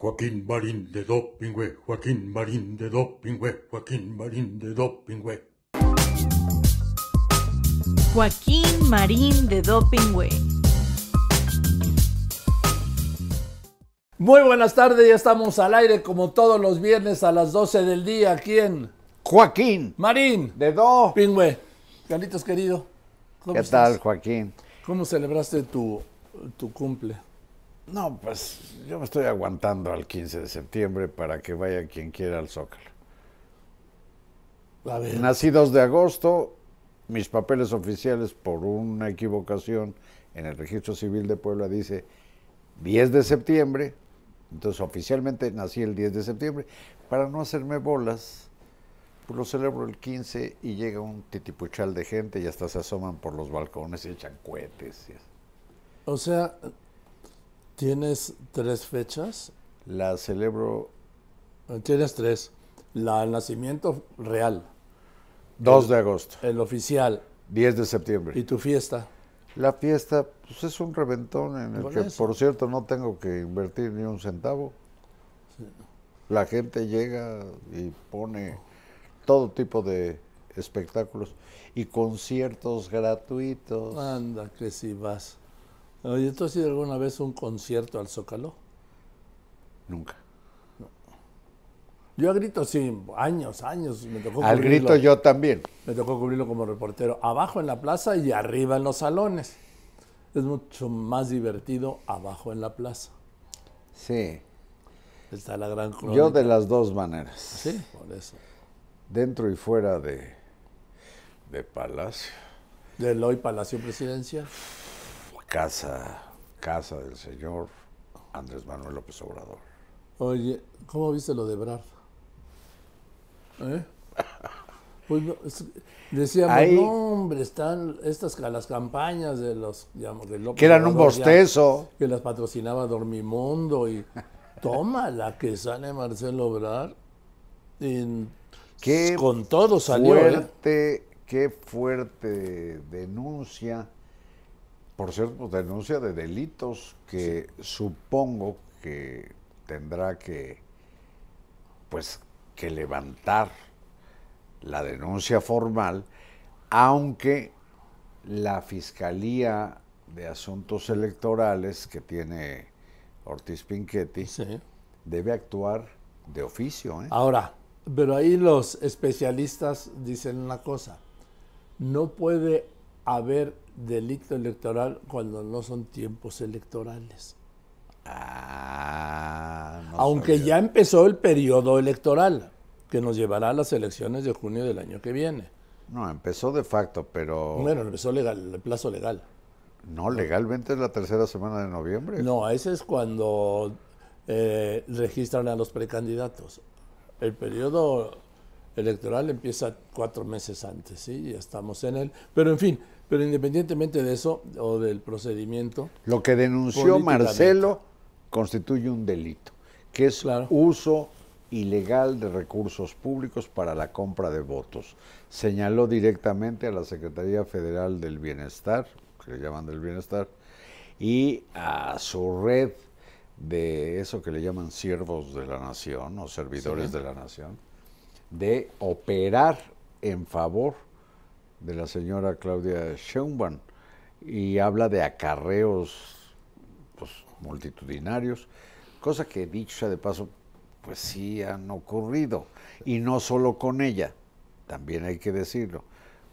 Joaquín Marín de Dopingüe, Joaquín Marín de Dopingüe, Joaquín Marín de Dopingüe. Joaquín Marín de Dopingüe. Muy buenas tardes, ya estamos al aire como todos los viernes a las 12 del día aquí en Joaquín, Marín de Do. Pingüe. Carlitos querido, ¿cómo ¿Qué estás? tal, Joaquín? ¿Cómo celebraste tu, tu cumple? No, pues yo me estoy aguantando al 15 de septiembre para que vaya quien quiera al Zócalo. A ver, Nací 2 de agosto, mis papeles oficiales por una equivocación en el registro civil de Puebla dice 10 de septiembre, entonces oficialmente nací el 10 de septiembre. Para no hacerme bolas, pues lo celebro el 15 y llega un titipuchal de gente y hasta se asoman por los balcones y echan cohetes. y o sea, tienes tres fechas. La celebro Tienes tres. La el nacimiento real, 2 de agosto, el oficial 10 de septiembre. y tu fiesta. La fiesta pues, es un reventón en el Por que, eso. por cierto, no tengo que invertir ni un centavo. La gente llega y pone todo tipo de espectáculos y conciertos gratuitos. Anda, que si vas. Oye, ¿tú has ido alguna vez a un concierto al Zócalo? Nunca. Yo a grito sí, años, años. Me tocó Al cubrirlo. grito yo también. Me tocó cubrirlo como reportero, abajo en la plaza y arriba en los salones. Es mucho más divertido abajo en la plaza. Sí. Está la gran crónica. Yo de las dos maneras. Sí, por eso. Dentro y fuera de, de Palacio. Del hoy Palacio Presidencial. Casa, casa del señor Andrés Manuel López Obrador. Oye, ¿cómo viste lo de Brad? ¿Eh? Pues no, es- decíamos, Ahí- no, hombre, están estas las campañas de los, digamos, de López Que eran un ya, bostezo. que las patrocinaba Dormimundo y toma la que sale Marcelo Obrar con todo salió ¿eh? fuerte, qué fuerte denuncia. Por cierto, denuncia de delitos que supongo que tendrá que, pues, que levantar la denuncia formal, aunque la Fiscalía de Asuntos Electorales que tiene Ortiz Pinchetti Sí. debe actuar de oficio. ¿eh? Ahora, pero ahí los especialistas dicen una cosa, no puede haber delito electoral cuando no son tiempos electorales. Ah, no Aunque sabía. ya empezó el periodo electoral, que nos llevará a las elecciones de junio del año que viene. No, empezó de facto, pero Bueno, empezó legal, el plazo legal. no, legalmente es la tercera semana de noviembre. No, ese es cuando eh, registran a los precandidatos. El periodo electoral empieza cuatro meses antes, ¿sí? Ya estamos en él. Pero en fin, pero independientemente de eso o del procedimiento, Lo que denunció. Marcelo constituye un delito, que es Claro. uso ilegal de recursos públicos para la compra de votos. Señaló directamente a la Secretaría Federal del Bienestar, que le llaman del Bienestar, y a su red de eso que le llaman siervos de la nación o servidores de la nación, de operar en favor de la señora Claudia Sheinbaum. Y habla de acarreos pues, multitudinarios, cosa que dicho sea de paso, pues sí han ocurrido, y no solo con ella, también hay que decirlo,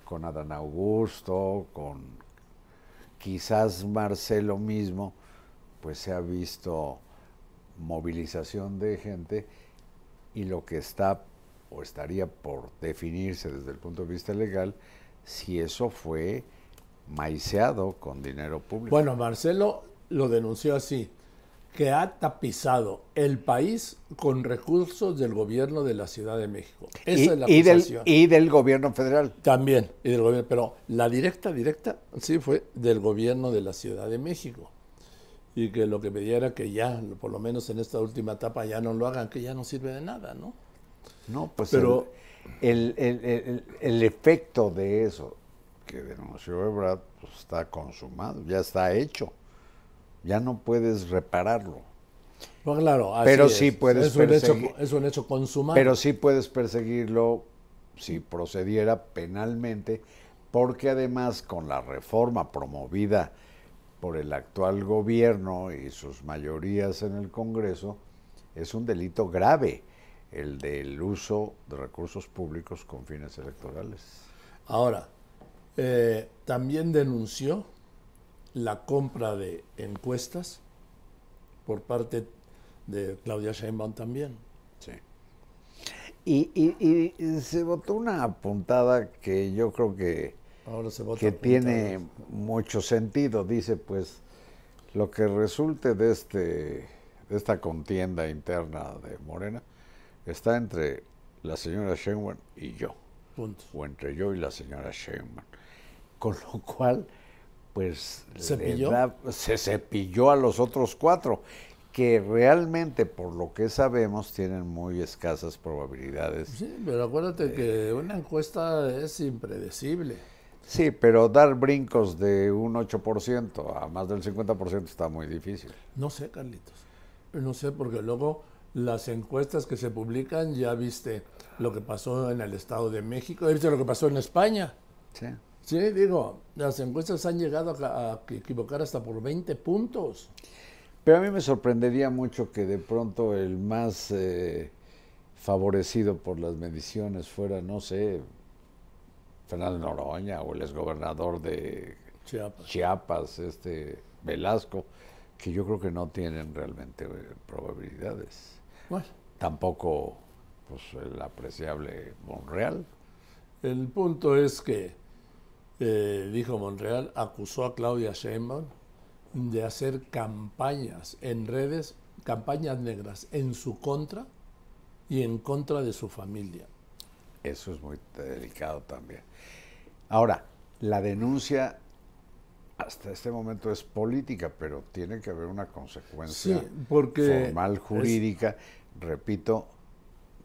con Adán Augusto, con quizás Marcelo mismo, pues se ha visto movilización de gente y lo que está o estaría por definirse desde el punto de vista legal, si eso fue maiceado con dinero público. Bueno, Marcelo lo denunció así, que ha tapizado el país con recursos del gobierno de la Ciudad de México. Esa y, es la y del, y del gobierno federal. También, y del gobierno, pero la directa, directa, sí fue del gobierno de la Ciudad de México. Y que lo que pedía era que ya, por lo menos en esta última etapa, ya no lo hagan, que ya no sirve de nada, ¿no? No, pues Pero- el, el- el- el- efecto de eso que denunció Ebrard pues, está consumado, ya está hecho. Ya no puedes repararlo. No, claro, así Pero es. sí puedes es un, hecho, perseguir- es un hecho consumado. Pero sí puedes perseguirlo si procediera penalmente, porque además con la reforma promovida por el actual gobierno y sus mayorías en el Congreso, es un delito grave el del uso de recursos públicos con fines electorales. Ahora, eh, también denunció la compra de encuestas por parte de Claudia Sheinbaum también. Sí. Y, y- y se votó una puntada que yo creo que Ahora se vota que tiene mucho sentido. Dice, pues, lo que resulte de, este, de esta contienda interna de Morena está entre la señora Sheinbaum y yo, Punto. o entre yo y la señora Sheinbaum. Con lo cual, pues, ¿Cepilló? da- se cepilló a los otros cuatro, que realmente, por lo que sabemos, tienen muy escasas probabilidades. Sí, pero acuérdate que una encuesta es impredecible. Sí, pero dar brincos de un 8% a más del 50% está muy difícil. No sé, Carlitos. No sé, porque luego las encuestas que se publican, ya viste lo que pasó en el Estado de México, ya viste lo que pasó en España. Sí. Sí, digo, las encuestas han llegado a, a equivocar hasta por 20 puntos. Pero a mí me sorprendería mucho que de pronto el más eh, favorecido por las mediciones fuera, no sé, Fernando Noroña o el exgobernador de Chiapas. Chiapas, este Velasco, que yo creo que no tienen realmente eh, probabilidades. Bueno, Tampoco pues, el apreciable Monreal. el punto es que, eh, dijo Monreal, acusó a Claudia Sheinbaum de hacer campañas en redes, campañas negras en su contra y en contra de su familia. Eso es muy delicado también. Ahora, la denuncia hasta este momento es política, pero tiene que haber una consecuencia Sí, porque formal, es- jurídica, repito,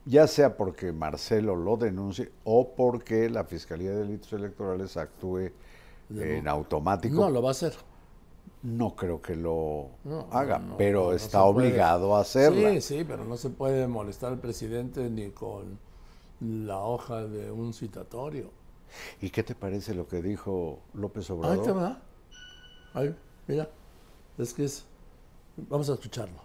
ya sea porque Marcelo lo denuncie o porque la Fiscalía de Delitos Electorales actúe en automático. No lo va a hacer. No creo que lo No, haga, no, pero está obligado a hacerla. Sí, sí, pero no se puede molestar al presidente ni con la hoja de un citatorio. ¿Y qué te parece lo que dijo López Ahí Obrador? te va. Ahí, mira. Es que es. Vamos a escucharlo.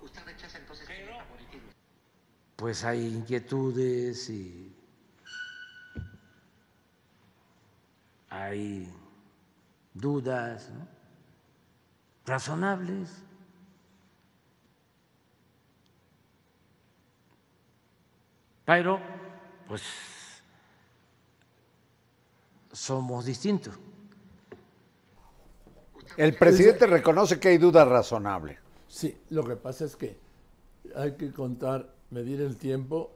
Pues hay inquietudes y hay dudas ¿no? razonables. Pero, pues, somos distintos. El presidente reconoce que hay duda razonable. Sí, lo que pasa es que hay que contar, medir el tiempo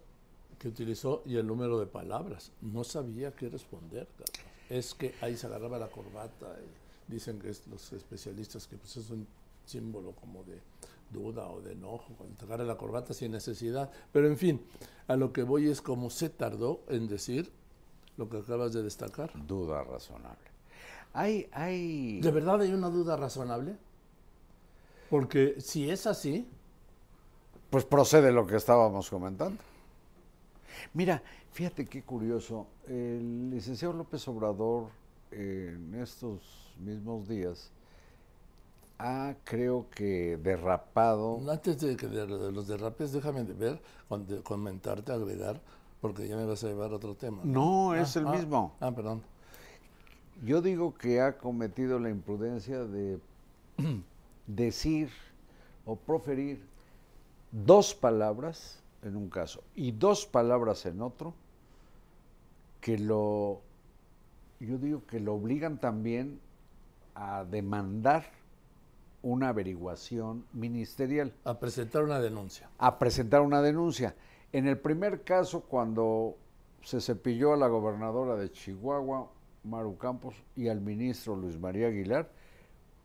que utilizó y el número de palabras. No sabía qué responder, Carlos. Es que ahí se agarraba la corbata y dicen que es los especialistas que pues es un símbolo como de duda o de enojo, cuando agarra la corbata sin necesidad. Pero en fin, a lo que voy es como se tardó en decir lo que acabas de destacar. Duda razonable. Hay, hay... ¿De verdad hay una duda razonable? Porque si es así, Pues procede lo que estábamos comentando. Mira, fíjate qué curioso. El licenciado López Obrador en estos mismos días ha, creo que, derrapado. antes de que de, los derrapes, déjame de ver, comentarte, agregar, porque ya me vas a llevar a otro tema. No, es el mismo. Ah, perdón. Yo digo que ha cometido la imprudencia de decir o proferir dos palabras en un caso y dos palabras en otro que lo, yo digo que lo obligan también a demandar una averiguación ministerial, A presentar una denuncia. a presentar una denuncia. En el primer caso, cuando se cepilló a la gobernadora de Chihuahua, Maru Campos, y al ministro Luis María Aguilar,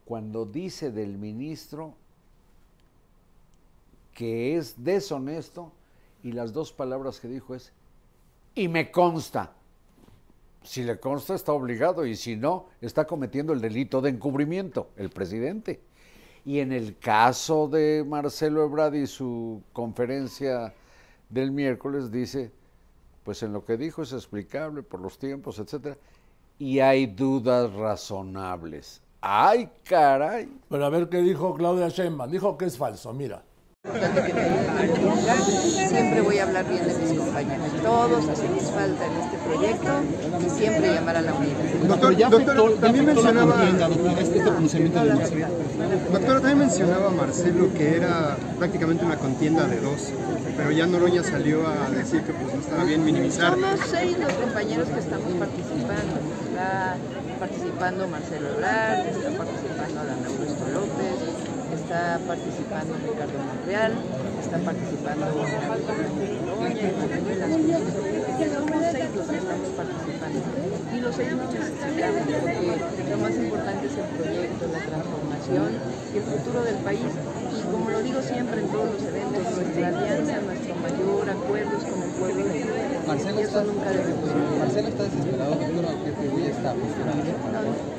cuando dice del ministro que es deshonesto, y las dos palabras que dijo es, y me consta. Si le consta, está obligado, y si no, está cometiendo el delito de encubrimiento, el presidente. Y en el caso de Marcelo Ebrard y su conferencia del miércoles, dice, pues en lo que dijo es explicable por los tiempos, etcétera, y hay dudas razonables. ¡Ay, caray! Pero a ver qué dijo Claudia Sheinbaum. Dijo que es falso, mira. Siempre voy a hablar bien de mis compañeros. Todos hacemos falta en este proyecto y siempre llamar a la unidad. Doctor, doctor, también mencionaba, doctora, también mencionaba Marcelo que era prácticamente una contienda de dos, pero ya Noroña salió a decir que pues no estaba bien minimizar. Somos seis los compañeros que estamos participando. Está participando Marcelo Ebrard, está participando Adán está participando Ricardo Monreal, está participando estamos participando. Y los seis nos necesitamos porque lo más importante es el proyecto, la transformación y el futuro del país. Y como lo digo siempre en todos los eventos, nuestra alianza, nuestro mayor acuerdo es con el pueblo de. Y eso nunca. Marcelo está desesperado, doctora, que hoy está posturando.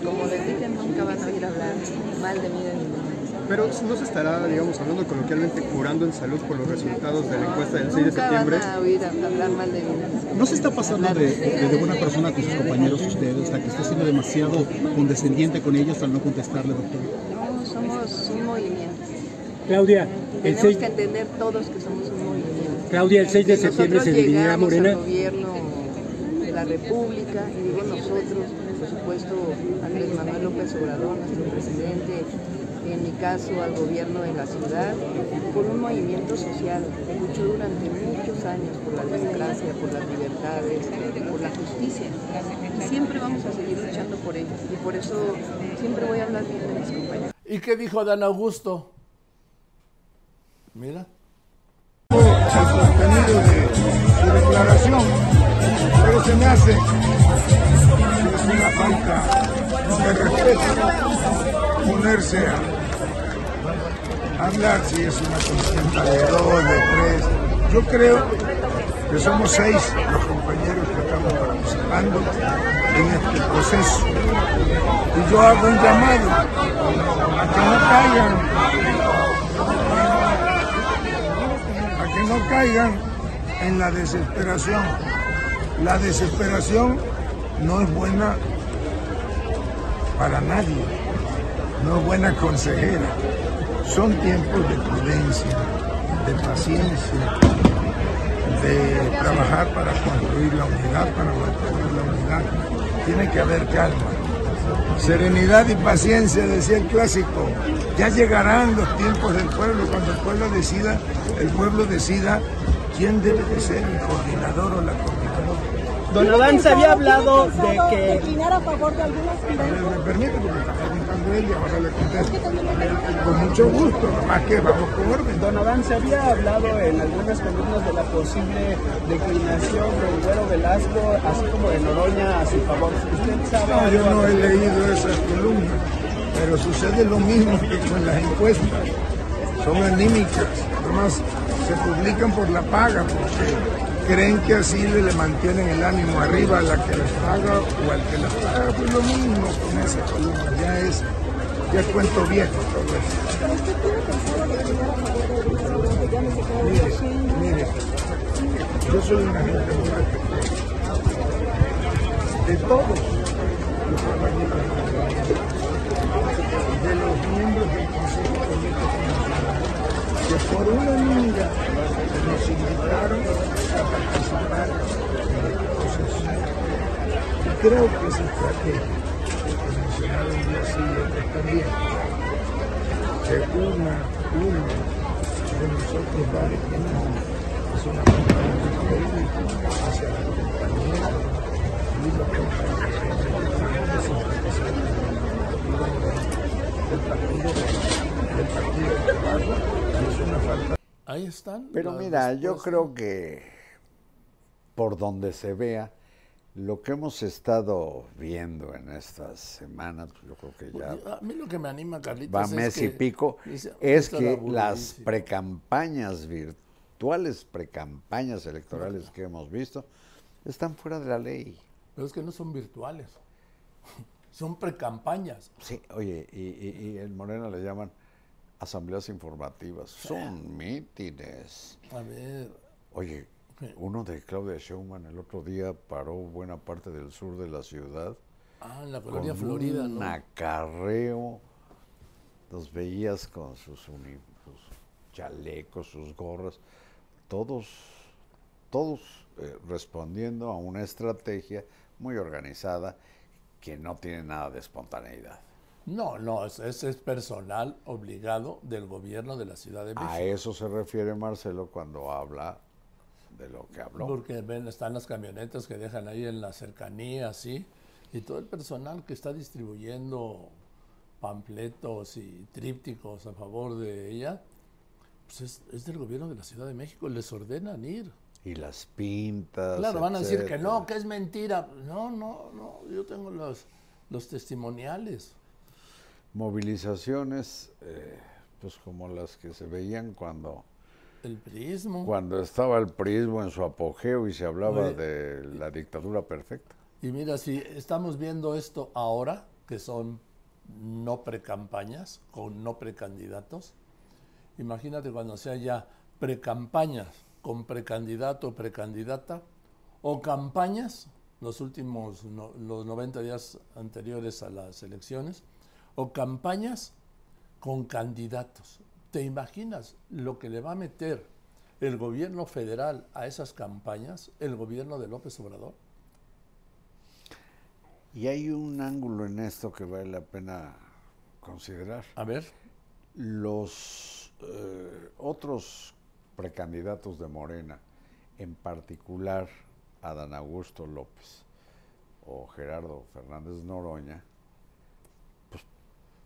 No, como les dije, nunca van a oír hablar mal de mí de ningún. Pero no se estará, digamos, hablando coloquialmente, curando en salud por los resultados de la encuesta del 6 de Nunca septiembre. van a oír hablar mal de mí. ¿No se está pasando de, de, de buena persona con sus compañeros usted? O sea, que está siendo demasiado condescendiente con ellos al no contestarle, doctor. No, somos un movimiento. Claudia, el Tenemos 6, que entender todos que somos un movimiento. Claudia, el 6 de septiembre se dividirá Morena. al gobierno de la República, y digo nosotros, por supuesto, Andrés Manuel López Obrador, nuestro presidente, en mi caso al gobierno de la ciudad, por un movimiento social que luchó durante muchos años por la democracia, por las libertades, por la justicia. Y siempre vamos a seguir luchando por ello. Y por eso siempre voy a hablar bien de mis compañeros. ¿Y qué dijo Dan Augusto? Mira. el contenido de su declaración, pero se me hace que es una falta de respeto ponerse a hablar si es una contienda de dos, de tres. Yo creo que somos seis los compañeros que estamos participando en este proceso. Y yo hago un llamado a que no caigan a que no caigan en la desesperación. La desesperación no es buena para nadie, no es buena consejera. Son tiempos de prudencia, de paciencia, de trabajar para construir la unidad, para mantener la unidad. Tiene que haber calma. Serenidad y paciencia, decía el clásico. Ya llegarán los tiempos del pueblo, cuando el pueblo decida, el pueblo decida quién debe de ser el coordinador o la coordinadora. Don Adán se había hablado de que declinar a favor de algunas Me permite porque está preguntando él y ahora le contesto. Con mucho gusto, nomás que vamos con orden. Don Adán se había hablado en algunas columnas de la posible declinación del Güero Velasco, así como de Noroña a su favor. ¿Usted sabe No, yo no he leído esas columnas, pero sucede lo mismo que con las encuestas. son anímicas, además se publican por la paga porque creen que así le, le mantienen el ánimo arriba a la que les paga o al que les paga, pues lo mismo con esa columna, ya es, ya es cuento viejo todo eso. Mire, mire, yo soy una gente muy respetuosa de todos los compañeros de los miembros del Consejo Político que por una amiga nos invitaron a participar en el proceso. Creo que esa estrategia que mencionaron también, que una, uno de nosotros va es una crédito hacia la compañía y los compañeros de del partido del partido de trabajo y es una falta Ahí están. Pero mira, yo creo que por donde se vea, lo que hemos estado viendo en estas semanas, pues yo creo que ya A mí lo que me anima, Carlitos, va es mes y pico, es "Está que la las burocracia". precampañas virtuales, precampañas electorales que hemos visto, están fuera de la ley. Pero es que no son virtuales. Son precampañas. Sí, oye, y, y, y en Morena le llaman asambleas informativas, son mítines. A ver, Oye, uno de Claudia Sheinbaum el otro día paró buena parte del sur de la ciudad. Ah, en la colonia con Florida, un ¿no? acarreo. Los veías con sus, chalecos, sus gorras, todos, todos eh, respondiendo a una estrategia muy organizada que no tiene nada de espontaneidad. No, no, es- ese es personal obligado del gobierno de la Ciudad de México. A eso se refiere Marcelo cuando habla de lo que habló. Porque ven, están las camionetas que dejan ahí en la cercanía, sí, y todo el personal que está distribuyendo panfletos y trípticos a favor de ella, pues es, es del gobierno de la Ciudad de México, les ordenan ir. Y las pintas. Claro, van a decir que no, que es mentira. No, no, no, yo tengo los, los testimoniales. Movilizaciones, eh, pues como las que se veían cuando, El prismo. cuando estaba el prismo en su apogeo y se hablaba Oye, de la dictadura perfecta. Y mira, si estamos viendo esto ahora, que son no precampañas, con no precandidatos, imagínate cuando sea ya precampañas con precandidato o precandidata, o campañas, los últimos, no- los 90 días anteriores a las elecciones, o campañas con candidatos. ¿Te imaginas lo que le va a meter el gobierno federal a esas campañas, el gobierno de López Obrador? Y hay un ángulo en esto que vale la pena considerar. A ver. Los eh, otros precandidatos de Morena, en particular Adán Augusto López o Gerardo Fernández Noroña,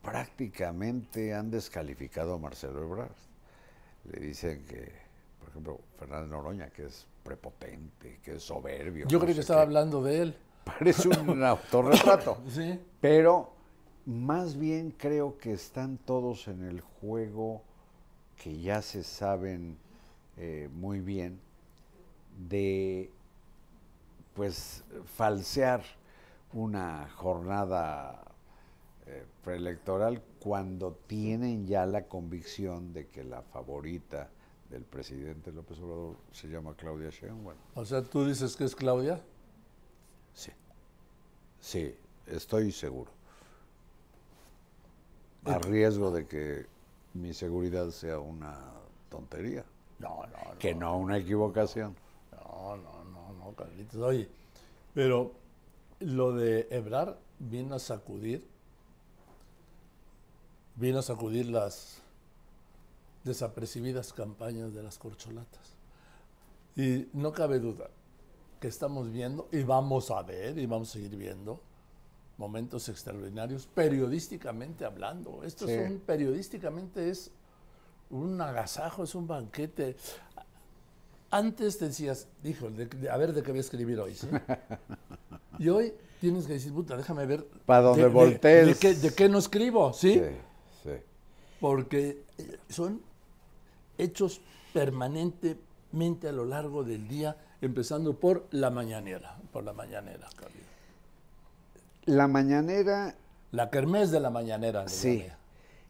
prácticamente han descalificado a Marcelo Ebrard. Le dicen que, por ejemplo, Fernández Noroña, que es prepotente, que es soberbio. Yo no sé que estaba qué. hablando de él. Parece un autorretrato. Sí. Pero más bien creo que están todos en el juego que ya se saben eh, muy bien de pues falsear una jornada eh, preelectoral cuando tienen ya la convicción de que la favorita del presidente López Obrador se llama Claudia Sheinbaum. O sea, tú dices que es Claudia. Sí. Sí, estoy seguro. A riesgo de que mi seguridad sea una tontería. No, no, no. Que no una equivocación. No, no, no, no, Carlitos. Oye, pero lo de Ebrar vino a sacudir, vino a sacudir las desapercibidas campañas de las corcholatas. Y no cabe duda que estamos viendo y vamos a ver y vamos a seguir viendo momentos extraordinarios periodísticamente hablando. Esto Sí. es un periodísticamente es un agasajo, es un banquete. Antes te decías, dijo, de- de- a ver de qué voy a escribir hoy, ¿sí? Y hoy tienes que decir, puta, déjame ver. Pa' donde de- voltees. De, qué, de qué no escribo, ¿sí? Sí, sí. Porque eh, son hechos permanentemente a lo largo del día, empezando por la mañanera, por la mañanera, Carlos. La mañanera, La kermés de la mañanera. sí,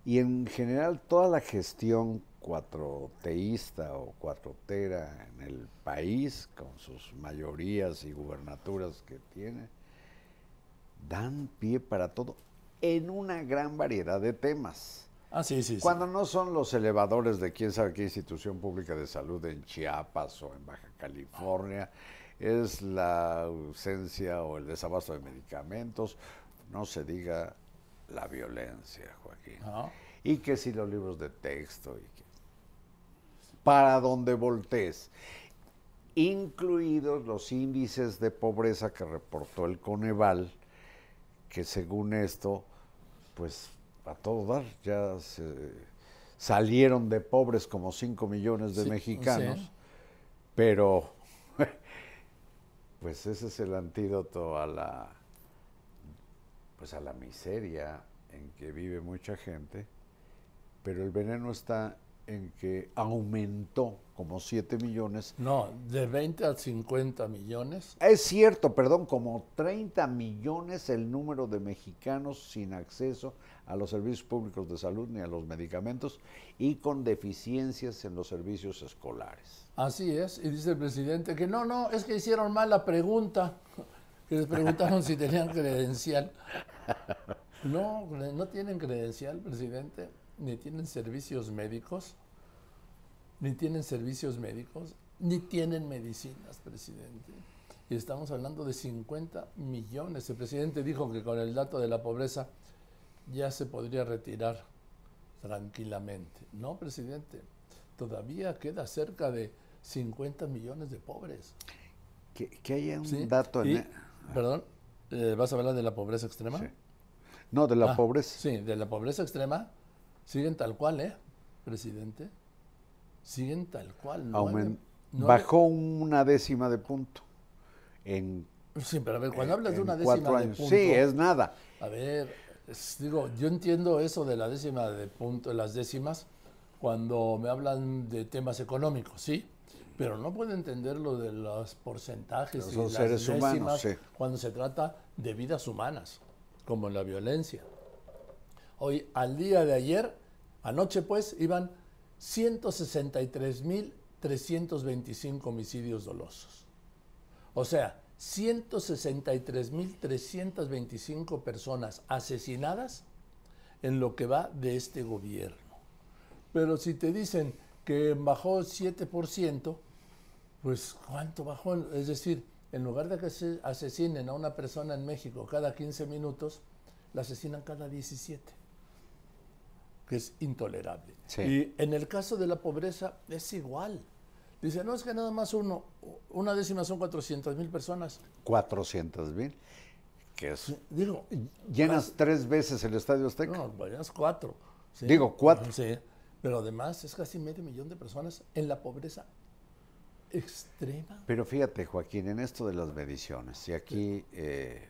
y en general toda la gestión cuatroteísta o cuatrotera en el país, con sus mayorías y gubernaturas que tiene, dan pie para todo en una gran variedad de temas. Ah, sí, sí, sí. Cuando no son los elevadores de quién sabe qué institución pública de salud en Chiapas o en Baja California, es la ausencia o el desabasto de medicamentos, no se diga la violencia, Joaquín. Ah. Y que si los libros de texto, y que para donde voltees, incluidos los índices de pobreza que reportó el Coneval, que según esto, pues a todo dar, ya se salieron de pobres como 5 millones de Sí, mexicanos, pero pues ese es el antídoto a la pues a la miseria en que vive mucha gente, pero el veneno está en que aumentó como 7 millones. No, de 20 a 50 millones. Es cierto, perdón, como 30 millones el número de mexicanos sin acceso a los servicios públicos de salud ni a los medicamentos y con deficiencias en los servicios escolares. Así es, y dice el presidente que no, no, es que hicieron mal la pregunta, que les preguntaron si tenían credencial. No, no tienen credencial, presidente, ni tienen servicios médicos, ni tienen servicios médicos, ni tienen medicinas, presidente. Y estamos hablando de 50 millones. El presidente dijo que con el dato de la pobreza ya se podría retirar tranquilamente. No, presidente, todavía queda cerca de 50 millones de pobres. Que, que haya un ¿sí? dato en... Y, e- Perdón, eh, ¿vas a hablar de la pobreza extrema? Sí. No, de la Ah, pobreza. Sí, de la pobreza extrema. Siguen tal cual, ¿eh, presidente? Siguen tal cual. bajó una décima de punto en, Sí, pero a ver, cuando hablas de una décima de punto... Sí, es nada. A ver, es- digo, yo entiendo eso de la décima de punto, las décimas, cuando me hablan de temas económicos, ¿sí? Pero no puedo entender lo de los porcentajes Pero y son las seres humanos, sí. cuando se trata de vidas humanas, como en la violencia. Hoy, al día de ayer, anoche pues, iban 163.325 homicidios dolosos. O sea, 163.325 personas asesinadas en lo que va de este gobierno. Pero si te dicen que bajó 7%, pues ¿cuánto bajó? Es decir, en lugar de que se asesinen a una persona en México cada 15 minutos, la asesinan cada 17, que es intolerable. Sí. Y en el caso de la pobreza es igual. Dice, no es que nada más uno, una décima son 400 mil personas. 400 mil, que es... Digo, Llenas tres veces el Estadio Azteca. no, vayas cuatro. ¿sí? Digo, cuatro. Sí, pero además es casi medio millón de personas en la pobreza extrema. Pero fíjate, Joaquín, en esto de las mediciones, y aquí, eh,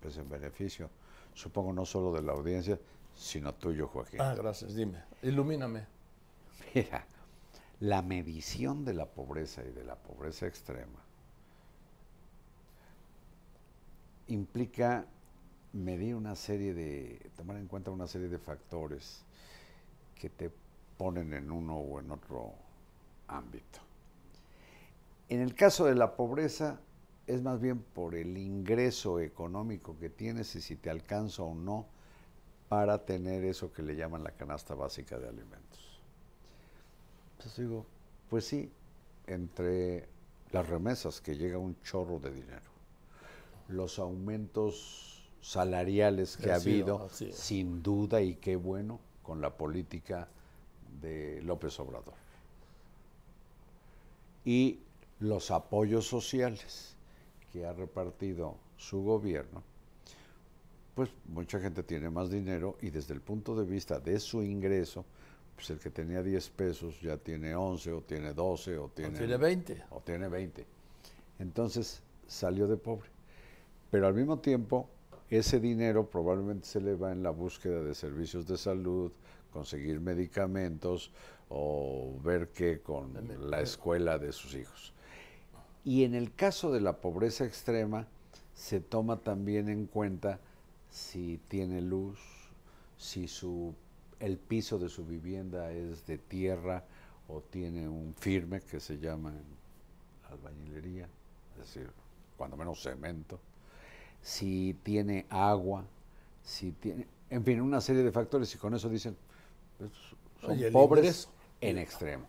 pues en beneficio, supongo no solo de la audiencia, sino tuyo, Joaquín. Ah, gracias, dime, ilumíname. Mira, la medición de la pobreza y de la pobreza extrema implica medir una serie de, tomar en cuenta una serie de factores que te ponen en uno o en otro ámbito. En el caso de la pobreza, es más bien por el ingreso económico que tienes y si te alcanza o no para tener eso que le llaman la canasta básica de alimentos. Entonces digo, pues sí, entre las remesas que llega un chorro de dinero, los aumentos salariales que ha habido, sin duda y qué bueno, con la política de López Obrador. Y los apoyos sociales que ha repartido su gobierno, pues mucha gente tiene más dinero y desde el punto de vista de su ingreso, pues el que tenía 10 pesos ya tiene 11 o tiene 12 o tiene, tiene 20. O tiene 20. Entonces salió de pobre. Pero al mismo tiempo, ese dinero probablemente se le va en la búsqueda de servicios de salud, conseguir medicamentos o ver qué con la escuela de sus hijos. Y en el caso de la pobreza extrema, se toma también en cuenta si tiene luz, si su, el piso de su vivienda es de tierra o tiene un firme que se llama albañilería, es decir, cuando menos cemento, si tiene agua, si tiene, en fin, una serie de factores y con eso dicen, pues, son pobres en extremo.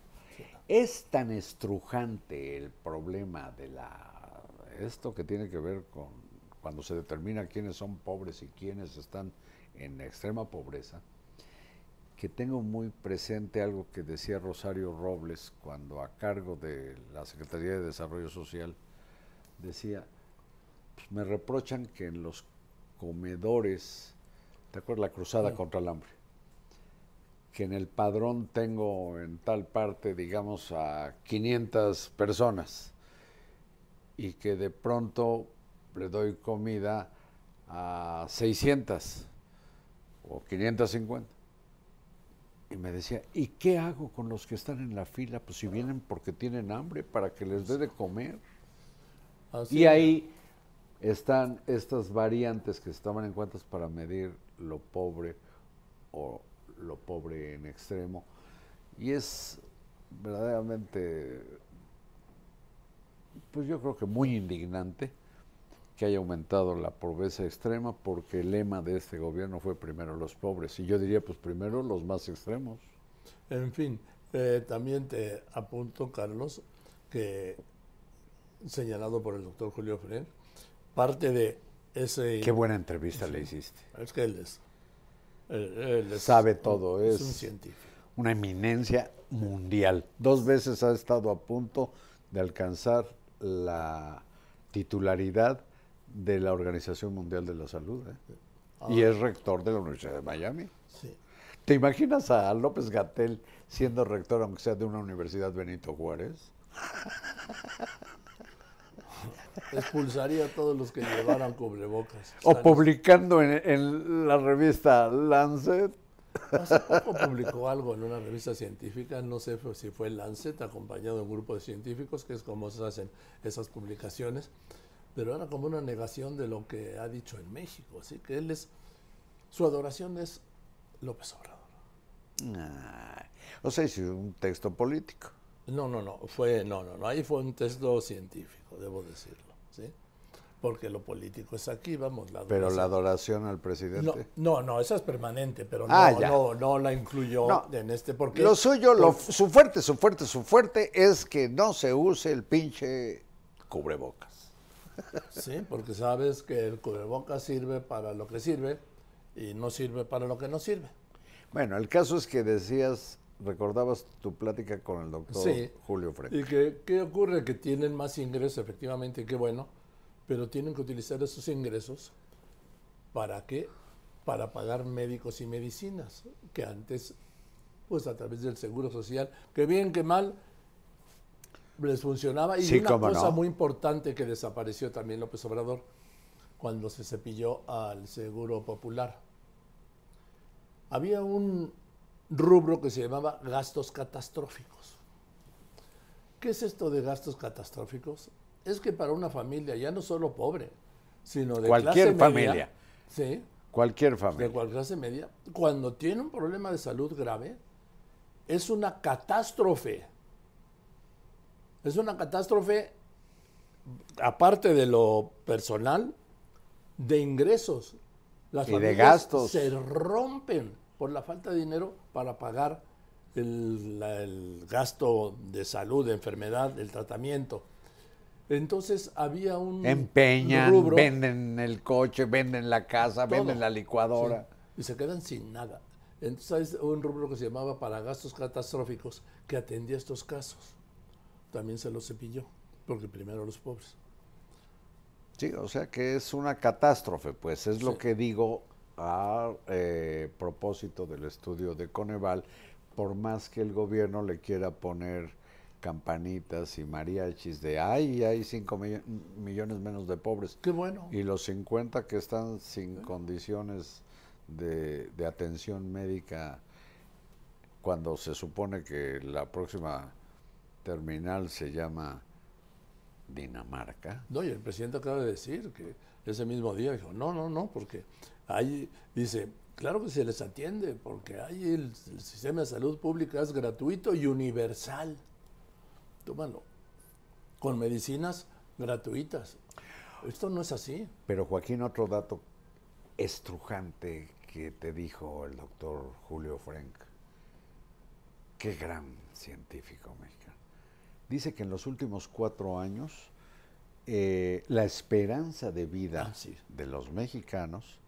Es tan estrujante el problema de la esto que tiene que ver con cuando se determina quiénes son pobres y quiénes están en extrema pobreza, que tengo muy presente algo que decía Rosario Robles cuando a cargo de la Secretaría de Desarrollo Social decía, pues, me reprochan que en los comedores, ¿te acuerdas la cruzada contra el hambre? Que en el padrón tengo en tal parte, digamos, a 500 personas. Y que de pronto le doy comida a 600 o 550. Y me decía, ¿y qué hago con los que están en la fila? Pues si vienen porque tienen hambre, para que les dé de comer. y ahí están estas variantes que estaban en cuentas para medir lo pobre o lo pobre en extremo. Y es verdaderamente, pues yo creo que muy indignante que haya aumentado la pobreza extrema porque el lema de este gobierno fue primero los pobres. Y yo diría, pues primero los más extremos. En fin, eh, también te apunto, Carlos, que señalado por el doctor Julio Fren, parte de ese... Qué buena entrevista le hiciste. Es que él es... Él, Sabe todo, es, es un científico. Una eminencia mundial. Dos veces ha estado a punto de alcanzar la titularidad de la Organización Mundial de la Salud. ¿eh? Y es rector de la Universidad de Miami. Sí. ¿Te imaginas a López Gatel siendo rector, aunque sea de una universidad Benito Juárez? Expulsaría a todos los que llevaran cubrebocas. O publicando en, en, la revista Lancet. Hace poco publicó algo en una revista científica, no sé si fue Lancet, acompañado de un grupo de científicos, que es como se hacen esas publicaciones, pero era como una negación de lo que ha dicho en México, así que él es, su adoración es López Obrador. o sea, es un texto político. No, no, no, fue, no, no, no, ahí fue un texto científico, debo decirlo, ¿sí? Porque lo político es aquí, vamos, la Pero la adoración al presidente. No, no, esa es permanente, pero no, Ah, no, no la incluyó en este, porque... Lo suyo, lo, su fuerte, su fuerte, su fuerte es que no se use el pinche cubrebocas. Sí, porque sabes que el cubrebocas sirve para lo que sirve y no sirve para lo que no sirve. Bueno, el caso es que decías, recordabas tu plática con el doctor Julio Freire. Y que, ¿qué ocurre? Que tienen más ingresos, efectivamente, qué bueno, pero tienen que utilizar esos ingresos para qué? Para pagar médicos y medicinas, que antes, pues a través del Seguro Social, que bien que mal, les funcionaba. Y una cosa muy importante que desapareció también López Obrador cuando se cepilló al Seguro Popular. Había un rubro que se llamaba gastos catastróficos. ¿Qué es esto de gastos catastróficos? Es que para una familia, ya no solo pobre, sino de cualquier clase familia. Media, ¿sí? Cualquier familia. De cualquier clase media, cuando tiene un problema de salud grave, es una catástrofe es una catástrofe, aparte de lo personal, de ingresos. Las y de gastos. Se rompen por la falta de dinero para pagar el, gasto de salud, de enfermedad, del tratamiento. Entonces había un. Empeñan, venden el coche, venden la casa, venden la licuadora. y se quedan sin nada. Entonces hay un rubro que se llamaba para gastos catastróficos que atendía estos casos también se los cepilló, porque primero los pobres. Sí, o sea que es una catástrofe, pues es lo que digo a eh, propósito del estudio de Coneval, por más que el gobierno le quiera poner campanitas y mariachis de ay, hay 5 millones menos de pobres. Qué bueno. Y los 50 que están sin condiciones de, de, atención médica cuando se supone que la próxima terminal se llama Dinamarca. No, y el presidente acaba de decir que ese mismo día dijo, no, no, no, porque ahí dice, claro que se les atiende, porque ahí el, el sistema de salud pública es gratuito y universal. Tómalo. Con medicinas gratuitas. Esto no es así. Pero Joaquín, otro dato estrujante que te dijo el doctor Julio Frank. Qué gran científico mexicano. Dice que en los últimos cuatro años eh, la esperanza de vida Ah, de los mexicanos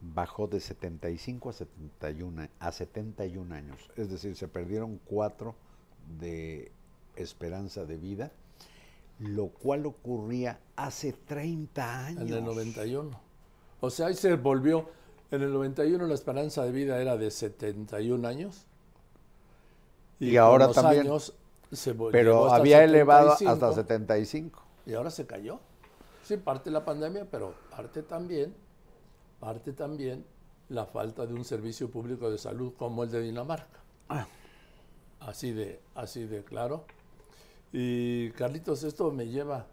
bajó de 75 a 71, a 71 años. Es decir, se perdieron cuatro de esperanza de vida, lo cual ocurría hace 30 años. En el 91. O sea, ahí se volvió, en el 91 la esperanza de vida era de 71 años. Y ahora los también. años se Pero hasta había elevado 75, hasta 75. Y ahora se cayó. Sí, parte la pandemia, pero parte también, parte también la falta de un servicio público de salud como el de Dinamarca. Así de, así de claro. Y Carlitos, esto me lleva,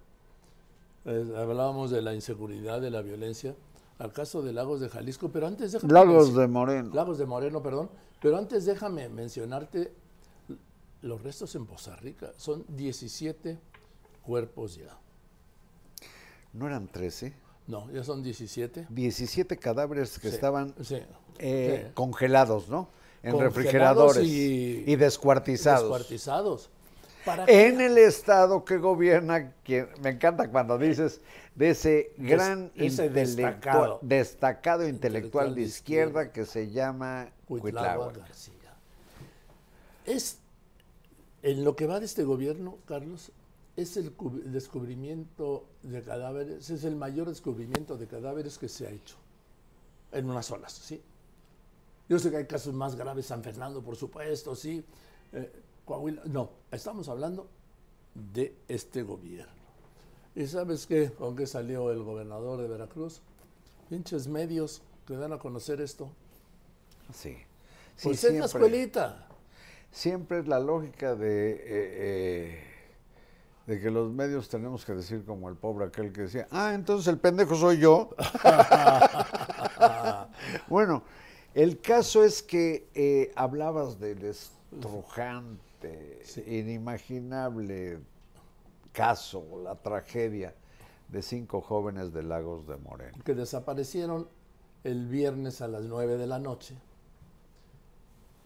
eh, hablábamos de la inseguridad, de la violencia, al caso de Lagos de Jalisco, pero antes déjame Lagos de Moreno. Lagos de Moreno, perdón. Pero antes déjame mencionarte los restos en Poza Rica. Son 17 cuerpos ya. ¿No eran 13? No, ya son 17. 17 cadáveres que Sí, estaban sí, eh, sí. congelados, ¿no? En Congelados refrigeradores y- y, descuartizados. Descuartizados. ¿Para qué? En el estado que gobierna, me encanta cuando dices de ese Des- gran ese destacado. destacado intelectual Intelectual de izquierda que se llama Cuitláhuac. García. Es, en lo que va de este gobierno, Carlos, es el cu- descubrimiento de cadáveres, es el mayor descubrimiento de cadáveres que se ha hecho en unas olas, ¿sí? Yo sé que hay casos más graves, San Fernando, por supuesto, sí, eh, Coahuila, no, estamos hablando de este gobierno. ¿Y sabes qué? ¿Con qué salió el gobernador de Veracruz? Pinches medios que dan a conocer esto. Sí. Sí, Pues es la escuelita. Siempre es la lógica de, eh, eh, de que los medios tenemos que decir como el pobre aquel que decía, ah, entonces el pendejo soy yo. bueno, el caso es que eh, hablabas del estrujante, inimaginable caso, la tragedia de cinco jóvenes de Lagos de Moreno. que desaparecieron el viernes a las 9 de la noche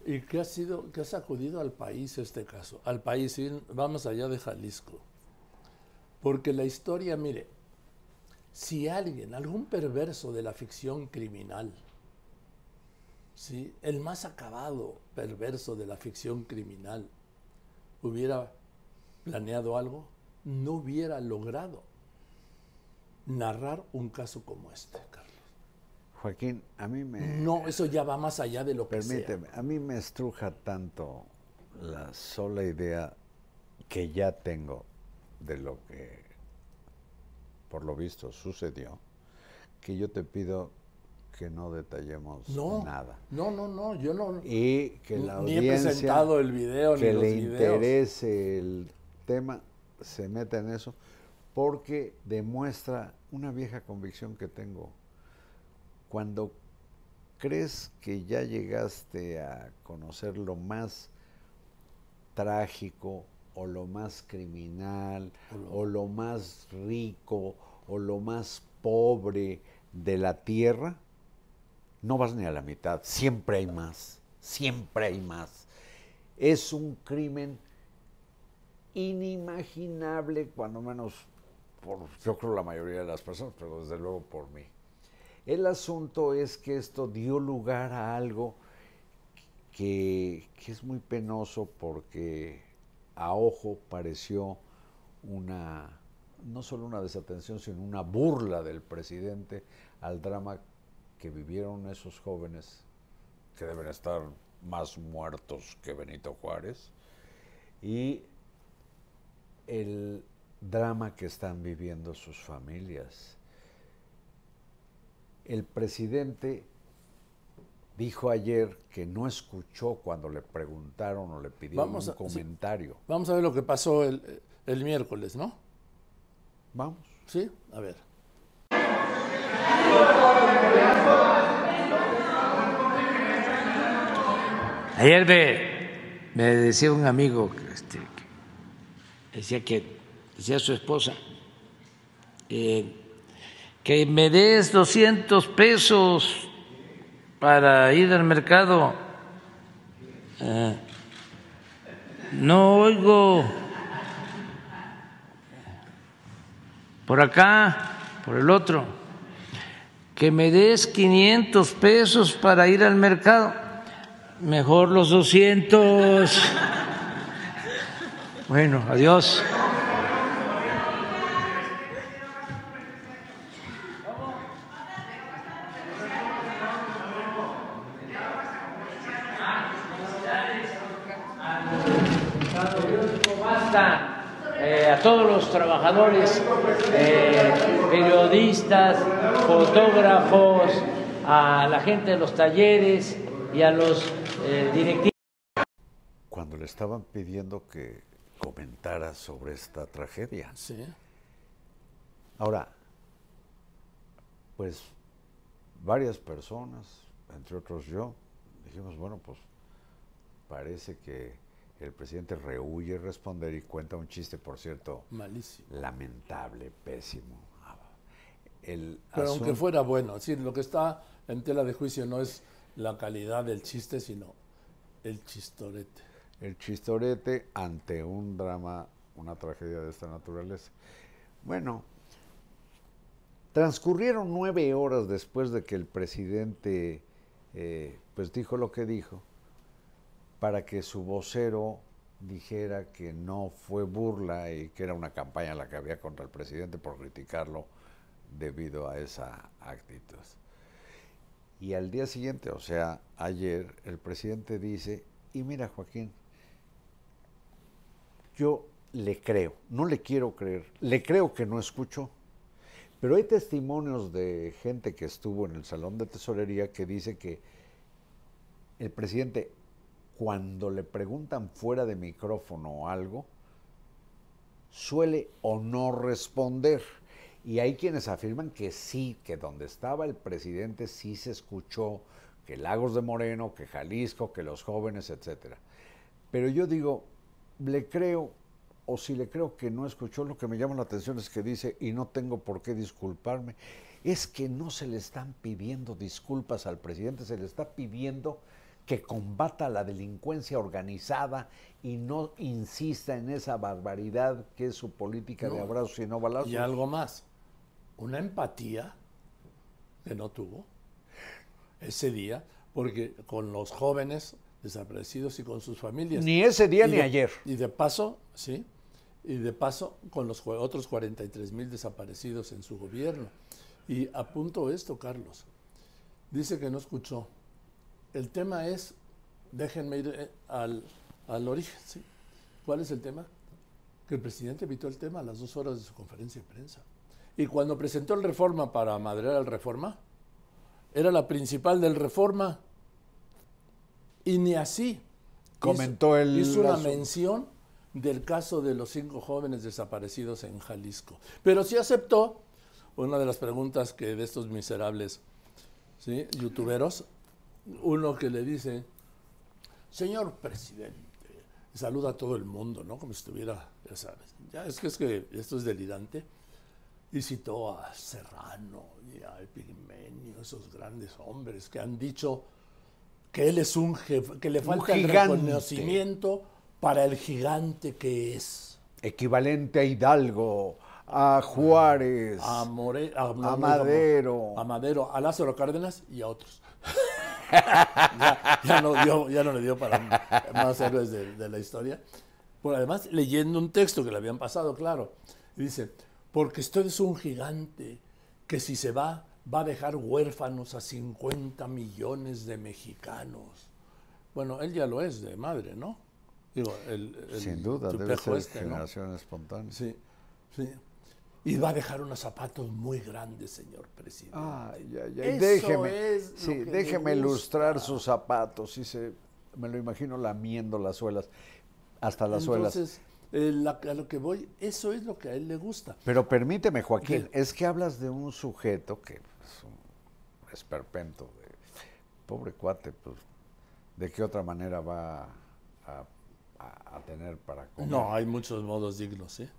y que ha sido que ha sacudido al país este caso, al país, vamos allá de Jalisco. Porque la historia, mire, si alguien, algún perverso de la ficción criminal, ¿sí? el más acabado perverso de la ficción criminal, hubiera planeado algo, no hubiera logrado narrar un caso como este. Joaquín, a mí me... No, eso ya va más allá de lo que Permíteme, a mí me estruja tanto la sola idea que ya tengo de lo que por lo visto sucedió, que yo te pido que no detallemos No, nada. no, no, no, yo no. Y que la ni he audiencia presentado el video que ni los le videos. interese el tema se meta en eso porque demuestra una vieja convicción que tengo. Cuando crees que ya llegaste a conocer lo más trágico o lo más criminal o lo más rico o lo más pobre de la tierra, no vas ni a la mitad, siempre hay más, siempre hay más. Es un crimen inimaginable, cuando menos por, yo creo la mayoría de las personas, pero desde luego por mí. El asunto es que esto dio lugar a algo que, es muy penoso porque a ojo pareció una, no solo una desatención, sino una burla del presidente al drama que vivieron esos jóvenes, que deben estar más muertos que Benito Juárez, y el drama que están viviendo sus familias. El presidente dijo ayer que no escuchó cuando le preguntaron o le pidieron Vamos un a- sí. comentario. Vamos a ver lo que pasó el, el miércoles, ¿no? Vamos. Sí, a ver. Ayer me, me decía un amigo, que, este, que decía que, decía su esposa, eh, que me des 200 pesos para ir al mercado. Eh, no oigo por acá, por el otro, que me des 500 pesos para ir al mercado. Mejor los 200. Bueno, adiós. Basta eh, a todos los trabajadores, eh, periodistas, fotógrafos, a la gente de los talleres y a los eh, directivos. Cuando le estaban pidiendo que comentara sobre esta tragedia. Sí. Ahora, pues varias personas, entre otros yo, dijimos, bueno, pues parece que el presidente rehuye responder y cuenta un chiste, por cierto, Malísimo. lamentable, pésimo. El Pero aunque fuera bueno, es decir, lo que está en tela de juicio no es la calidad del chiste, sino el chistorete. el chistorete ante un drama, una tragedia de esta naturaleza. Bueno, transcurrieron nueve horas después de que el presidente eh, pues dijo lo que dijo, para que su vocero dijera que no fue burla y que era una campaña la que había contra el presidente por criticarlo debido a esa actitud. Y al día siguiente, o sea, ayer, el presidente dice, y mira Joaquín, yo le creo, no le quiero creer, le creo que no escuchó. Pero hay testimonios de gente que estuvo en el salón de tesorería que dice que el presidente, cuando le preguntan fuera de micrófono o algo, suele o no responder. Y hay quienes afirman que sí, que donde estaba el presidente sí se escuchó que Lagos de Moreno, que Jalisco, que los jóvenes, etcétera. Pero yo digo, le creo, o si le creo que no escuchó, lo que me llama la atención es que dice, y no tengo por qué disculparme, es que no se le están pidiendo disculpas al presidente, se le está pidiendo que combata la delincuencia organizada y no insista en esa barbaridad que es su política de abrazos y no balazos. Y algo más, una empatía que no tuvo ese día, porque con los jóvenes desaparecidos y con sus familias. Ni ese día Y ni de- ayer. Y de paso, sí, y de paso con los otros 43 mil desaparecidos en su gobierno. Y apunto esto, Carlos. Dice que no escuchó. El tema es, déjenme ir eh, al, al origen, ¿sí? ¿Cuál es el tema? Que el presidente evitó el tema a las dos horas de su conferencia de prensa. Y cuando presentó el reforma para madrear al reforma, era la principal del reforma. Y ni así. Comentó hizo, el Hizo una mención del caso de los cinco jóvenes desaparecidos en Jalisco. Pero sí aceptó una de las preguntas que de estos miserables ¿sí? youtuberos, uno que le dice, señor presidente, saluda a todo el mundo, ¿no? Como si estuviera, ya sabes, ya es que es que esto es delirante. Y citó a Serrano y a Epigmenio, esos grandes hombres que han dicho que él es un jefe, que le falta el reconocimiento para el gigante que es. Equivalente a Hidalgo, a Juárez, A, More- a, a Madero. A Madero, a Lázaro Cárdenas y a otros. Ya, ya no dio- ya no le dio para más héroes de, de la historia. Bueno, además, leyendo un texto que le habían pasado, claro, y dice, porque usted es un gigante que si se va, va a dejar huérfanos a 50 millones de mexicanos. Bueno, él ya lo es de madre, ¿no? Digo, el, el Sin duda, debe ser este, ¿no? generación espontánea. Sí, sí. Y va a dejar unos zapatos muy grandes, señor presidente. Ay, ay, ay. Eso Déjeme, es sí, déjeme ilustrar sus zapatos. Sí, se, me lo imagino lamiendo las suelas, hasta las suelas. Entonces, eh, la- a lo que voy, eso es lo que a él le gusta. Pero permíteme, Joaquín, ¿Qué? es que hablas de un sujeto que es un esperpento. de- pobre cuate, pues, ¿de qué otra manera va a, a- a tener para comer? No, hay muchos modos dignos, ¿sí?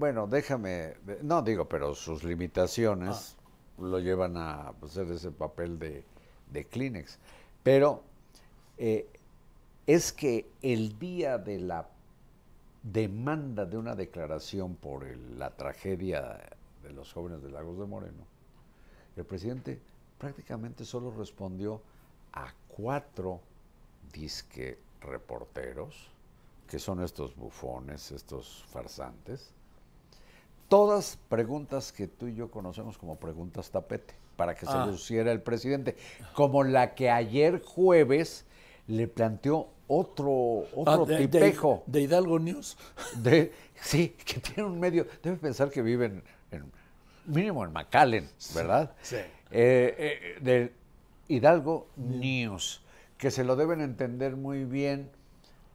Bueno, déjame, no digo, pero sus limitaciones lo llevan a pues, hacer ese papel de, de Kleenex. Pero eh, es que el día de la demanda de una declaración por el- la tragedia de los jóvenes de Lagos de Moreno, el presidente prácticamente solo respondió a cuatro disque reporteros, que son estos bufones, estos farsantes, todas preguntas que tú y yo conocemos como preguntas tapete, para que Ah. se luciera el presidente, como la que ayer jueves le planteó otro, otro Ah, de- de- tipejo. De, Hidalgo News. De, sí, que tiene un medio. Debe pensar que viven en, mínimo en McAllen, ¿verdad? sí. Eh, eh, de Hidalgo News, que se lo deben entender muy bien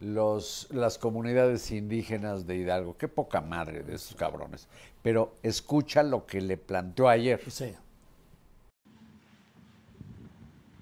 los, las comunidades indígenas de Hidalgo. Qué poca madre de esos cabrones. Pero escucha lo que le planteó ayer. Sí.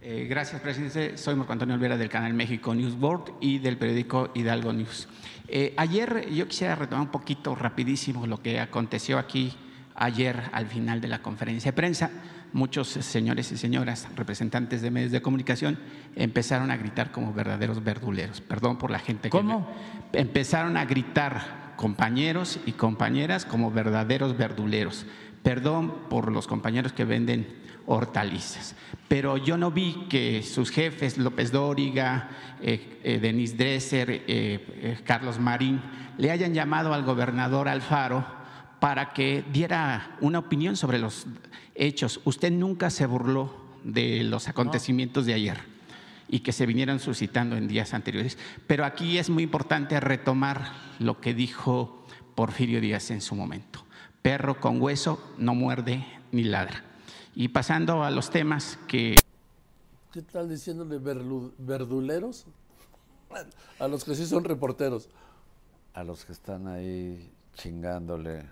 Eh, gracias, presidente. Soy Marco Antonio Olvera del canal México News Board y del periódico Hidalgo News. Eh, ayer yo quisiera retomar un poquito rapidísimo lo que aconteció aquí ayer al final de la conferencia de prensa. Muchos señores y señoras, representantes de medios de comunicación, empezaron a gritar como verdaderos verduleros. Perdón por la gente que... ¿Cómo? Empezaron a gritar compañeros y compañeras como verdaderos verduleros. Perdón por los compañeros que venden hortalizas. Pero yo no vi que sus jefes, López Dóriga, eh, eh, Denis Dresser, eh, eh, Carlos Marín, le hayan llamado al gobernador Alfaro para que diera una opinión sobre los hechos. Usted nunca se burló de los acontecimientos de ayer y que se vinieron suscitando en días anteriores. Pero aquí es muy importante retomar lo que dijo Porfirio Díaz en su momento. Perro con hueso no muerde ni ladra. Y pasando a los temas que ¿Qué tal diciéndole verduleros? A los que sí son reporteros. A los que están ahí chingándole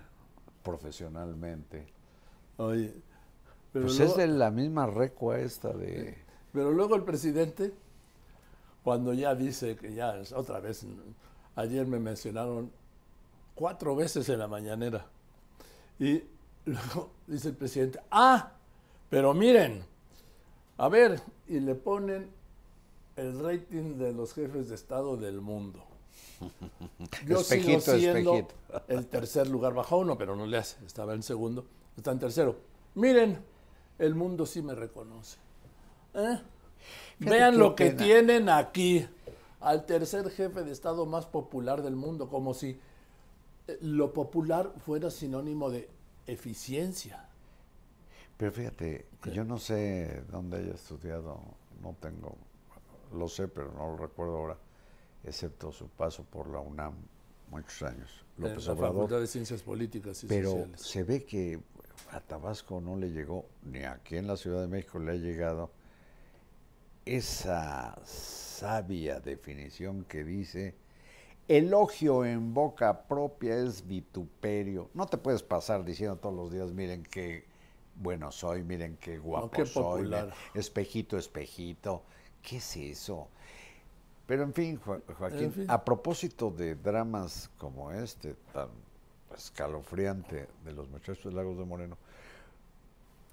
profesionalmente. Oye, pero Pues luego- es de la misma recua esta de... Pero luego el presidente, cuando ya dice que ya es otra vez, ayer me mencionaron cuatro veces en la mañanera. Y luego dice el presidente, ah, pero miren, a ver, y le ponen el rating de los jefes de Estado del mundo. Yo Espejito, sigo siendo espejito. el tercer lugar, bajó uno, pero no le hace, estaba en segundo, está en tercero. Miren, el mundo sí me reconoce. ¿Eh? Vean lo que pena. tienen aquí, al tercer jefe de Estado más popular del mundo, como si eh, lo popular fuera sinónimo de eficiencia. Pero fíjate, yo no sé dónde haya estudiado, no tengo, lo sé, pero no lo recuerdo ahora, excepto su paso por la UNAM, muchos años. López la Obrador. Facultad de Ciencias Políticas y Pero Sociales. se ve que a Tabasco no le llegó, ni aquí en la Ciudad de México le ha llegado esa sabia definición que dice, elogio en boca propia es vituperio. No te puedes pasar diciendo todos los días, miren qué bueno soy, miren qué guapo qué soy, espejito, espejito. ¿Qué es eso? Pero en fin, Jo- Joaquín, En fin. a propósito de dramas como este, tan escalofriante de los muchachos de Lagos de Moreno,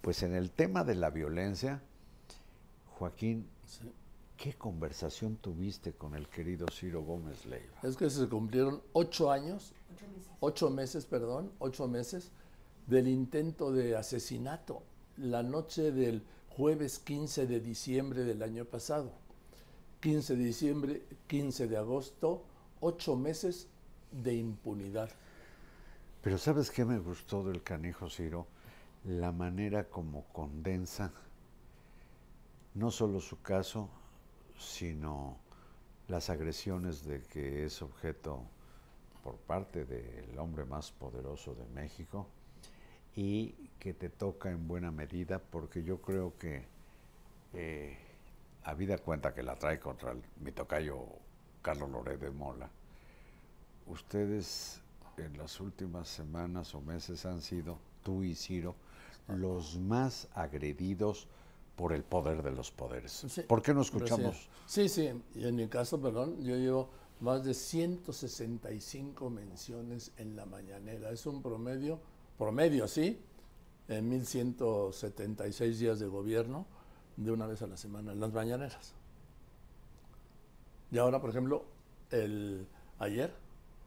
pues en el tema de la violencia, Joaquín, ¿qué conversación tuviste con el querido Ciro Gómez Leiva? Es que se cumplieron ocho años, ocho meses, perdón, ocho meses del intento de asesinato, la noche del jueves 15 de diciembre del año pasado. 15 de diciembre, 15 de agosto, ocho meses de impunidad. Pero ¿sabes qué me gustó del canijo Ciro? La manera como condensa no solo su caso, sino las agresiones de que es objeto por parte del hombre más poderoso de México y que te toca en buena medida porque yo creo que eh, habida cuenta que la trae contra el, mi tocayo Carlos Loré de Mola, ustedes en las últimas semanas o meses han sido, tú y Ciro, los más agredidos por el poder de los poderes. Sí, ¿Por qué no escuchamos? Sí, sí, y en mi caso, perdón, yo llevo más de 165 menciones en la mañanera. Es un promedio, promedio, sí, en 1176 días de gobierno, de una vez a la semana, en las mañaneras. Y ahora, por ejemplo, el ayer,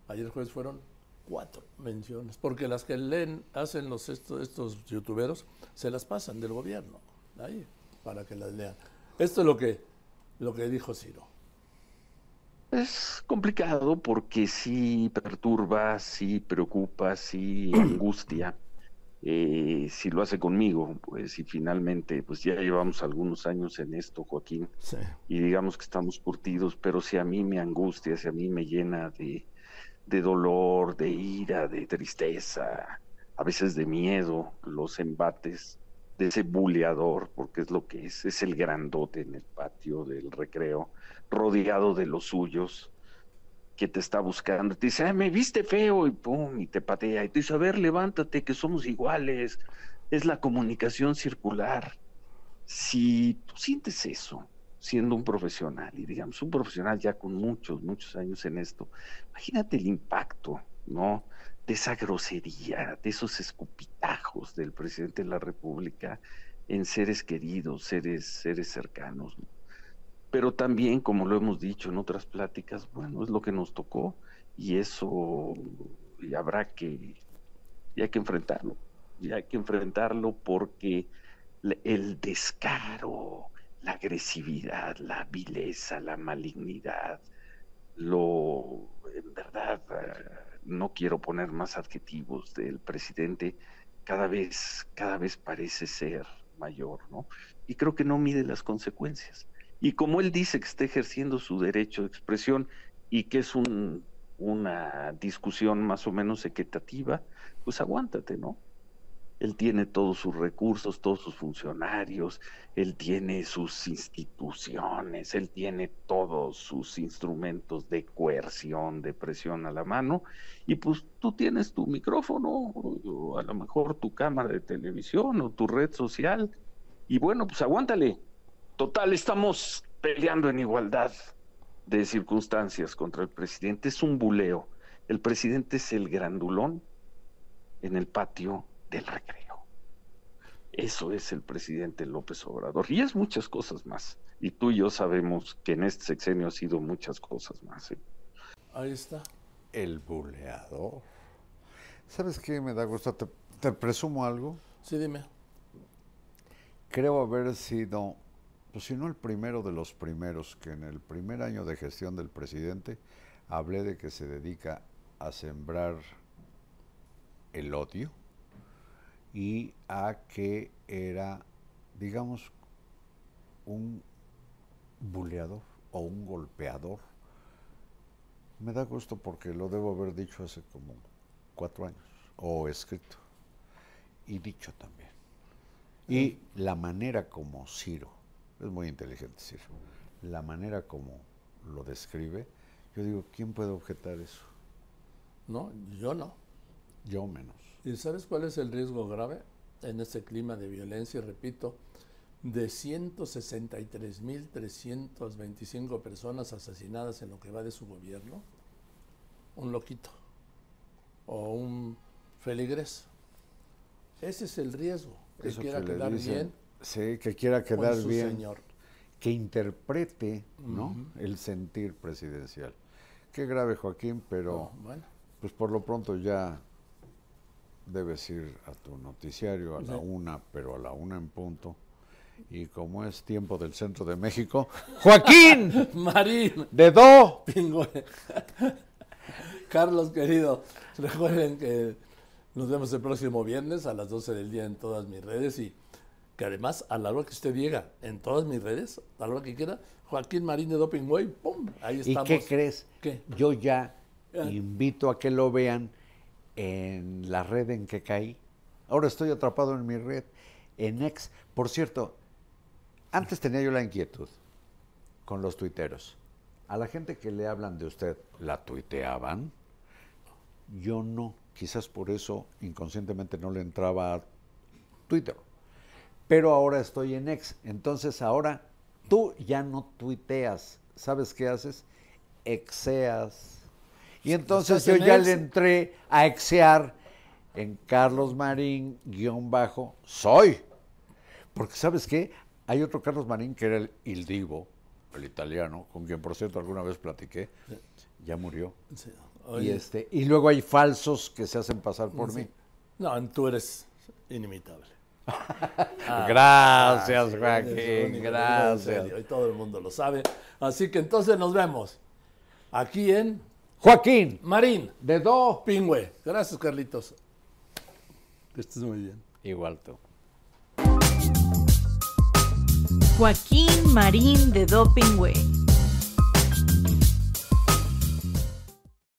ayer jueves fueron cuatro menciones, porque las que leen, hacen los estos, estos youtuberos, se las pasan del gobierno, ahí, para que las lean. Esto es lo que, lo que dijo Ciro. Es complicado porque sí perturba, sí preocupa, sí angustia. Eh, si lo hace conmigo, pues y finalmente, pues ya llevamos algunos años en esto, Joaquín, Sí. y digamos que estamos curtidos, pero si a mí me angustia, si a mí me llena de, de dolor, de ira, de tristeza, a veces de miedo, los embates de ese buleador, porque es lo que es, es el grandote en el patio del recreo, rodeado de los suyos, que te está buscando, te dice, "Ay, me viste feo, y pum, y te patea, y te dice, a ver, levántate, que somos iguales, es la comunicación circular. Si tú sientes eso, siendo un profesional, y digamos, un profesional ya con muchos, muchos años en esto, imagínate el impacto, ¿no? De esa grosería, de esos escupitajos del presidente de la República en seres queridos, seres, seres cercanos. ¿no? Pero también, como lo hemos dicho en otras pláticas, bueno, es lo que nos tocó y eso habrá que, y hay que enfrentarlo, y hay que enfrentarlo porque el descaro, la agresividad, la vileza, la malignidad, lo, en verdad, eh, no quiero poner más adjetivos del presidente, cada vez, cada vez parece ser mayor, ¿no? Y creo que no mide las consecuencias. Y como él dice que está ejerciendo su derecho de expresión y que es un, una discusión más o menos equitativa, pues aguántate, ¿no? Él tiene todos sus recursos, todos sus funcionarios, él tiene sus instituciones, él tiene todos sus instrumentos de coerción, de presión a la mano, y pues tú tienes tu micrófono, o a lo mejor tu cámara de televisión o tu red social, y bueno, pues aguántale. Total, estamos peleando en igualdad de circunstancias contra el presidente. Es un buleo. El presidente es el grandulón en el patio del recreo. Eso es el presidente López Obrador. Y es muchas cosas más. Y tú y yo sabemos que en este sexenio ha sido muchas cosas más. ¿eh? Ahí está. El buleador. ¿Sabes qué me da gusto? ¿Te, te presumo algo? Sí, dime. Creo haber sido, pues si no el primero de los primeros, que en el primer año de gestión del presidente hablé de que se dedica a sembrar el odio y a que era, digamos, un buleador o un golpeador. Me da gusto porque lo debo haber dicho hace como cuatro años, o escrito, y dicho también. Y la manera como Ciro, es muy inteligente Ciro, la manera como lo describe, yo digo, ¿quién puede objetar eso? No, yo no. Yo menos. ¿Y sabes cuál es el riesgo grave en este clima de violencia? Y repito, de 163.325 personas asesinadas en lo que va de su gobierno, un loquito o un feligres. Ese es el riesgo, que Eso quiera quedar dicen, bien Sí, que quiera quedar su bien. señor. Que interprete ¿no? El sentir presidencial. Qué grave, Joaquín, pero No, bueno. pues por lo pronto ya debes ir a tu noticiario a la una, pero a la una en punto. Y como es tiempo del centro de México, Joaquín Marín. de Do. Pingüe. Carlos, querido, recuerden que nos vemos el próximo viernes a las 12 del día en todas mis redes y que además a la hora que usted diga en todas mis redes, a la hora que quiera, Joaquín Marín de Doping Way, ¡pum! Ahí ¿Y estamos. qué crees? ¿Qué? Yo ya Ah. invito a que lo vean en la red en que caí. Ahora estoy atrapado en mi red, en ex. Por cierto, antes tenía yo la inquietud con los tuiteros. A la gente que le hablan de usted, ¿la tuiteaban? Yo no. Quizás por eso inconscientemente no le entraba a Twitter. Pero ahora estoy en ex. Entonces ahora tú ya no tuiteas. ¿Sabes qué haces? Exeas. Y entonces ¿Estás yo en ya ex? le entré a exear en Carlos Marín, guion bajo, soy. Porque ¿sabes qué? Hay otro Carlos Marín que era el Il Divo, el italiano, con quien por cierto alguna vez platiqué. Ya murió. Sí. Y, este, y luego hay falsos que se hacen pasar por sí. mí. No, tú eres inimitable. Gracias, sí, Joaquín, gracias. en serio, Y todo el mundo lo sabe. Así que entonces nos vemos aquí en Joaquín, Marín, de Do. Pingüe. Gracias, Carlitos. Que estés muy bien. Igual tú. Joaquín Marín de Dopingüe.